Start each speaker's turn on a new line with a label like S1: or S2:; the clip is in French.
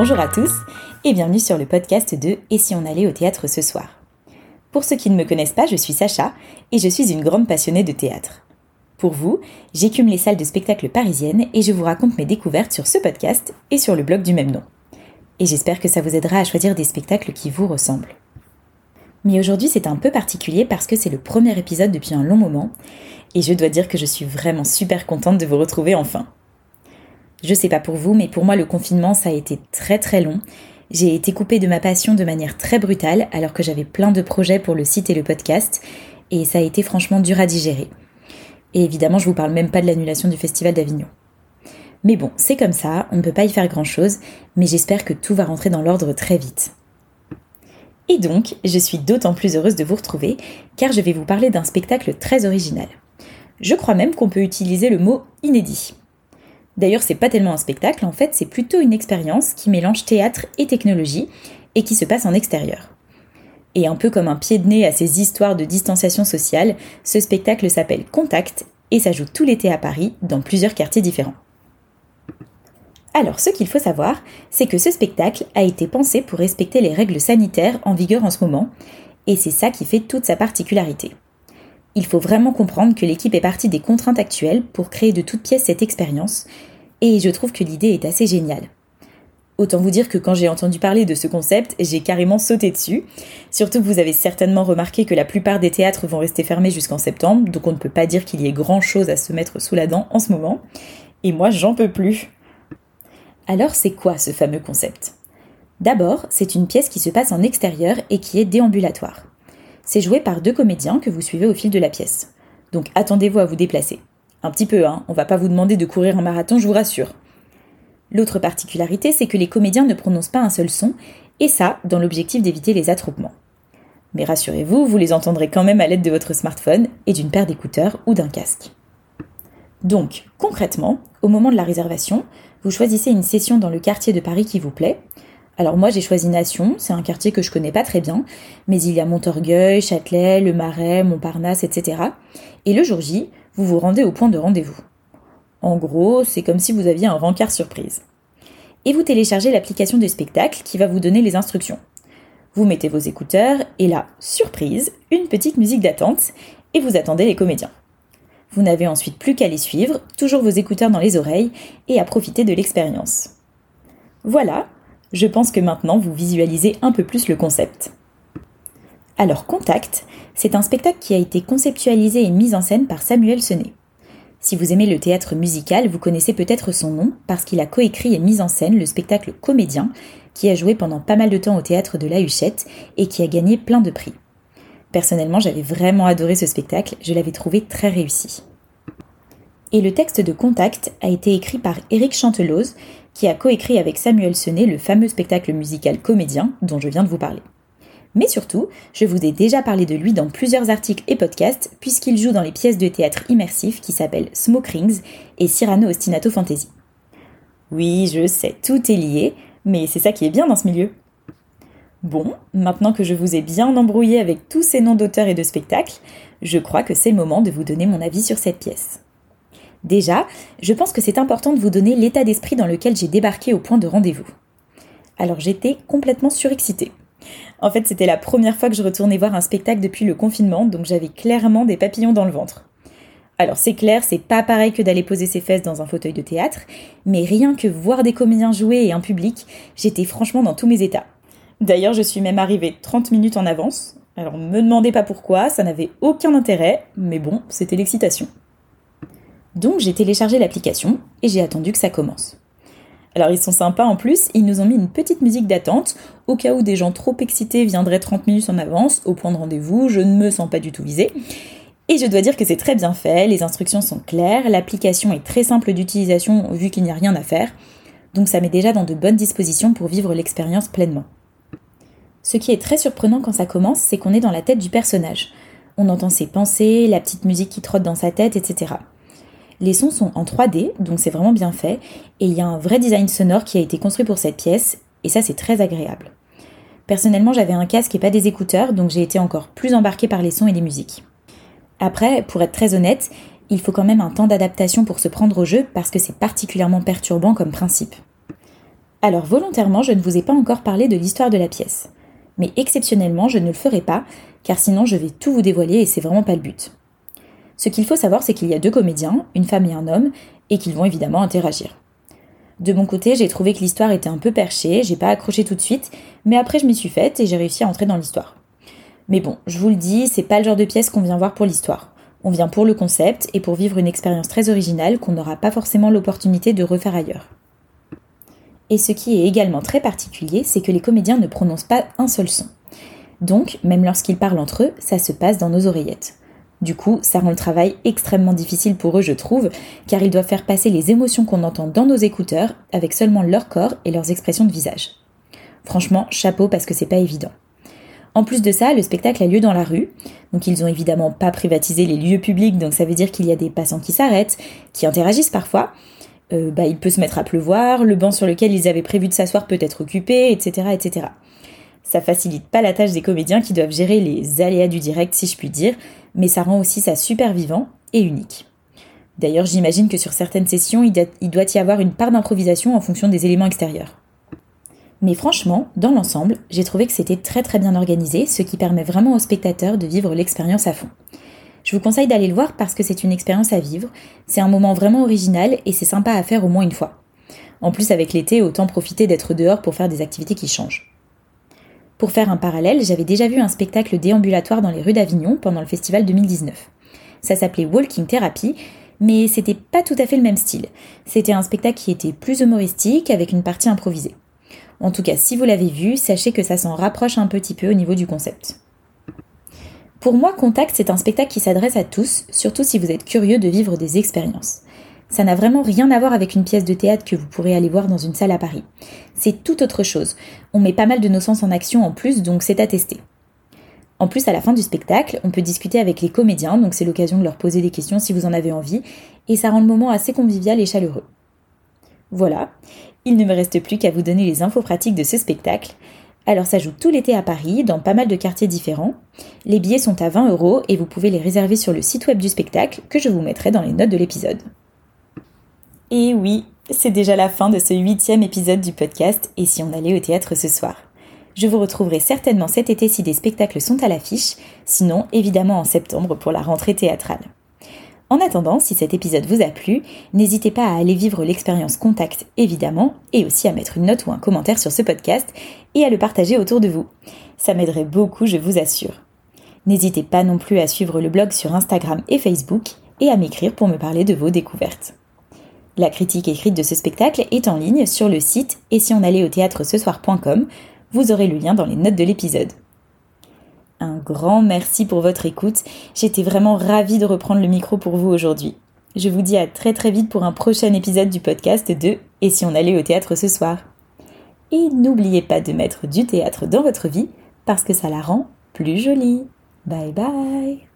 S1: Bonjour à tous et bienvenue sur le podcast de Et si on allait au théâtre ce soir Pour ceux qui ne me connaissent pas, je suis Sacha et je suis une grande passionnée de théâtre. Pour vous, j'écume les salles de spectacle parisiennes et je vous raconte mes découvertes sur ce podcast et sur le blog du même nom. Et j'espère que ça vous aidera à choisir des spectacles qui vous ressemblent. Mais aujourd'hui c'est un peu particulier parce que c'est le premier épisode depuis un long moment et je dois dire que je suis vraiment super contente de vous retrouver enfin. Je sais pas pour vous, mais pour moi le confinement ça a été très très long. J'ai été coupée de ma passion de manière très brutale alors que j'avais plein de projets pour le site et le podcast et ça a été franchement dur à digérer. Et évidemment, je vous parle même pas de l'annulation du Festival d'Avignon. Mais bon, c'est comme ça, on ne peut pas y faire grand-chose, mais j'espère que tout va rentrer dans l'ordre très vite. Et donc, je suis d'autant plus heureuse de vous retrouver, car je vais vous parler d'un spectacle très original. Je crois même qu'on peut utiliser le mot inédit. D'ailleurs, c'est pas tellement un spectacle, en fait, c'est plutôt une expérience qui mélange théâtre et technologie et qui se passe en extérieur. Et un peu comme un pied de nez à ces histoires de distanciation sociale, ce spectacle s'appelle Contact et ça joue tout l'été à Paris dans plusieurs quartiers différents. Alors, ce qu'il faut savoir, c'est que ce spectacle a été pensé pour respecter les règles sanitaires en vigueur en ce moment, et c'est ça qui fait toute sa particularité. Il faut vraiment comprendre que l'équipe est partie des contraintes actuelles pour créer de toutes pièces cette expérience, et je trouve que l'idée est assez géniale. Autant vous dire que quand j'ai entendu parler de ce concept, j'ai carrément sauté dessus. Surtout que vous avez certainement remarqué que la plupart des théâtres vont rester fermés jusqu'en septembre, donc on ne peut pas dire qu'il y ait grand chose à se mettre sous la dent en ce moment. Et moi, j'en peux plus. Alors, c'est quoi ce fameux concept? D'abord, c'est une pièce qui se passe en extérieur et qui est déambulatoire. C'est joué par deux comédiens que vous suivez au fil de la pièce. Donc attendez-vous à vous déplacer. Un petit peu, hein, on va pas vous demander de courir un marathon, je vous rassure. L'autre particularité, c'est que les comédiens ne prononcent pas un seul son, et ça, dans l'objectif d'éviter les attroupements. Mais rassurez-vous, vous les entendrez quand même à l'aide de votre smartphone et d'une paire d'écouteurs ou d'un casque. Donc, concrètement, au moment de la réservation, vous choisissez une session dans le quartier de Paris qui vous plaît. Alors moi j'ai choisi Nation, c'est un quartier que je connais pas très bien, mais il y a Montorgueil, Châtelet, Le Marais, Montparnasse, etc. Et le jour J, vous vous rendez au point de rendez-vous. En gros, c'est comme si vous aviez un rencard surprise. Et vous téléchargez l'application du spectacle qui va vous donner les instructions. Vous mettez vos écouteurs et là, surprise, une petite musique d'attente et vous attendez les comédiens. Vous n'avez ensuite plus qu'à les suivre, toujours vos écouteurs dans les oreilles et à profiter de l'expérience. Voilà, je pense que maintenant vous visualisez un peu plus le concept. Alors Contact, c'est un spectacle qui a été conceptualisé et mis en scène par Samuel Senet. Si vous aimez le théâtre musical, vous connaissez peut-être son nom parce qu'il a coécrit et mis en scène le spectacle Comédien, qui a joué pendant pas mal de temps au théâtre de La Huchette et qui a gagné plein de prix. Personnellement, j'avais vraiment adoré ce spectacle, je l'avais trouvé très réussi. Et le texte de Contact a été écrit par Éric Chanteloz, qui a coécrit avec Samuel Senet le fameux spectacle musical Comédien dont je viens de vous parler. Mais surtout, je vous ai déjà parlé de lui dans plusieurs articles et podcasts, puisqu'il joue dans les pièces de théâtre immersifs qui s'appellent Smoke Rings et Cyrano Ostinato Fantasy. Oui, je sais, tout est lié, mais c'est ça qui est bien dans ce milieu. Bon, maintenant que je vous ai bien embrouillé avec tous ces noms d'auteurs et de spectacles, je crois que c'est le moment de vous donner mon avis sur cette pièce. Déjà, je pense que c'est important de vous donner l'état d'esprit dans lequel j'ai débarqué au point de rendez-vous. Alors j'étais complètement surexcitée. En fait, c'était la première fois que je retournais voir un spectacle depuis le confinement, donc j'avais clairement des papillons dans le ventre. Alors c'est clair, c'est pas pareil que d'aller poser ses fesses dans un fauteuil de théâtre, mais rien que voir des comédiens jouer et un public, j'étais franchement dans tous mes états. D'ailleurs, je suis même arrivée 30 minutes en avance. Alors me demandez pas pourquoi, ça n'avait aucun intérêt, mais bon, c'était l'excitation. Donc j'ai téléchargé l'application et j'ai attendu que ça commence. Alors ils sont sympas en plus, ils nous ont mis une petite musique d'attente au cas où des gens trop excités viendraient 30 minutes en avance au point de rendez-vous, je ne me sens pas du tout visée. Et je dois dire que c'est très bien fait, les instructions sont claires, l'application est très simple d'utilisation vu qu'il n'y a rien à faire, donc ça met déjà dans de bonnes dispositions pour vivre l'expérience pleinement. Ce qui est très surprenant quand ça commence, c'est qu'on est dans la tête du personnage. On entend ses pensées, la petite musique qui trotte dans sa tête, etc. Les sons sont en 3D, donc c'est vraiment bien fait, et il y a un vrai design sonore qui a été construit pour cette pièce, et ça c'est très agréable. Personnellement j'avais un casque et pas des écouteurs, donc j'ai été encore plus embarquée par les sons et les musiques. Après, pour être très honnête, il faut quand même un temps d'adaptation pour se prendre au jeu parce que c'est particulièrement perturbant comme principe. Alors volontairement, je ne vous ai pas encore parlé de l'histoire de la pièce. Mais exceptionnellement, je ne le ferai pas, car sinon je vais tout vous dévoiler et c'est vraiment pas le but. Ce qu'il faut savoir, c'est qu'il y a deux comédiens, une femme et un homme, et qu'ils vont évidemment interagir. De mon côté, j'ai trouvé que l'histoire était un peu perchée, j'ai pas accroché tout de suite, mais après je m'y suis faite et j'ai réussi à entrer dans l'histoire. Mais bon, je vous le dis, c'est pas le genre de pièce qu'on vient voir pour l'histoire. On vient pour le concept et pour vivre une expérience très originale qu'on n'aura pas forcément l'opportunité de refaire ailleurs. Et ce qui est également très particulier, c'est que les comédiens ne prononcent pas un seul son. Donc, même lorsqu'ils parlent entre eux, ça se passe dans nos oreillettes. Du coup, ça rend le travail extrêmement difficile pour eux, je trouve, car ils doivent faire passer les émotions qu'on entend dans nos écouteurs avec seulement leur corps et leurs expressions de visage. Franchement, chapeau parce que c'est pas évident. En plus de ça, le spectacle a lieu dans la rue, donc ils ont évidemment pas privatisé les lieux publics, donc ça veut dire qu'il y a des passants qui s'arrêtent, qui interagissent parfois. Euh, bah, il peut se mettre à pleuvoir, le banc sur lequel ils avaient prévu de s'asseoir peut être occupé, etc., etc. Ça facilite pas la tâche des comédiens qui doivent gérer les aléas du direct, si je puis dire, mais ça rend aussi ça super vivant et unique. D'ailleurs, j'imagine que sur certaines sessions, il doit y avoir une part d'improvisation en fonction des éléments extérieurs. Mais franchement, dans l'ensemble, j'ai trouvé que c'était très très bien organisé, ce qui permet vraiment aux spectateurs de vivre l'expérience à fond. Je vous conseille d'aller le voir parce que c'est une expérience à vivre, c'est un moment vraiment original et c'est sympa à faire au moins une fois. En plus, avec l'été, autant profiter d'être dehors pour faire des activités qui changent. Pour faire un parallèle, j'avais déjà vu un spectacle déambulatoire dans les rues d'Avignon pendant le festival 2019. Ça s'appelait Walking Therapy, mais c'était pas tout à fait le même style. C'était un spectacle qui était plus humoristique avec une partie improvisée. En tout cas, si vous l'avez vu, sachez que ça s'en rapproche un petit peu au niveau du concept. Pour moi, Contact, c'est un spectacle qui s'adresse à tous, surtout si vous êtes curieux de vivre des expériences. Ça n'a vraiment rien à voir avec une pièce de théâtre que vous pourrez aller voir dans une salle à Paris. C'est tout autre chose. On met pas mal de nos sens en action en plus, donc c'est à tester. En plus, à la fin du spectacle, on peut discuter avec les comédiens, donc c'est l'occasion de leur poser des questions si vous en avez envie, et ça rend le moment assez convivial et chaleureux. Voilà, il ne me reste plus qu'à vous donner les infos pratiques de ce spectacle. Alors ça joue tout l'été à Paris, dans pas mal de quartiers différents. Les billets sont à 20 euros et vous pouvez les réserver sur le site web du spectacle que je vous mettrai dans les notes de l'épisode. Et oui, c'est déjà la fin de ce huitième épisode du podcast Et si on allait au théâtre ce soir? Je vous retrouverai certainement cet été si des spectacles sont à l'affiche, sinon évidemment en septembre pour la rentrée théâtrale. En attendant, si cet épisode vous a plu, n'hésitez pas à aller vivre l'expérience Contact évidemment, et aussi à mettre une note ou un commentaire sur ce podcast et à le partager autour de vous. Ça m'aiderait beaucoup, je vous assure. N'hésitez pas non plus à suivre le blog sur Instagram et Facebook et à m'écrire pour me parler de vos découvertes. La critique écrite de ce spectacle est en ligne sur le site et si on allait au théâtre ce soir.com, vous aurez le lien dans les notes de l'épisode. Un grand merci pour votre écoute. J'étais vraiment ravie de reprendre le micro pour vous aujourd'hui. Je vous dis à très très vite pour un prochain épisode du podcast de Et si on allait au théâtre ce soir Et n'oubliez pas de mettre du théâtre dans votre vie parce que ça la rend plus jolie. Bye bye